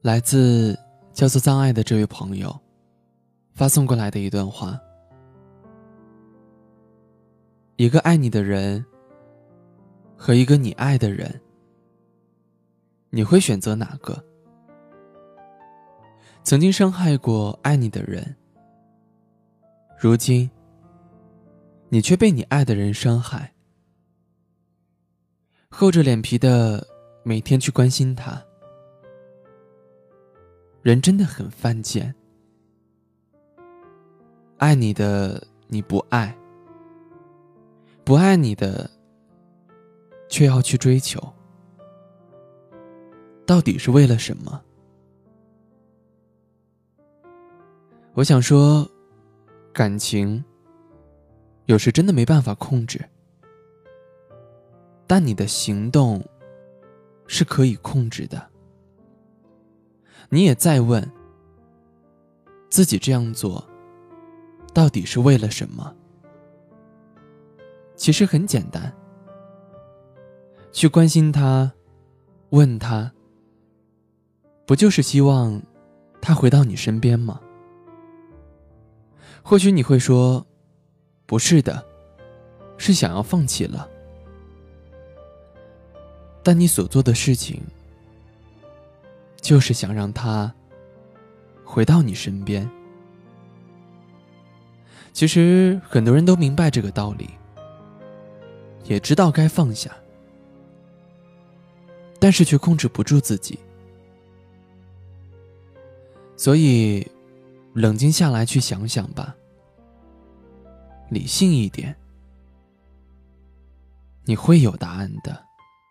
来自叫做“藏爱”的这位朋友发送过来的一段话：一个爱你的人和一个你爱的人，你会选择哪个？曾经伤害过爱你的人，如今你却被你爱的人伤害，厚着脸皮的每天去关心他。人真的很犯贱，爱你的你不爱，不爱你的却要去追求，到底是为了什么？我想说，感情有时真的没办法控制，但你的行动是可以控制的。你也在问自己这样做到底是为了什么？其实很简单，去关心他，问他，不就是希望他回到你身边吗？或许你会说，不是的，是想要放弃了。但你所做的事情。就是想让他回到你身边。其实很多人都明白这个道理，也知道该放下，但是却控制不住自己。所以，冷静下来去想想吧，理性一点，你会有答案的。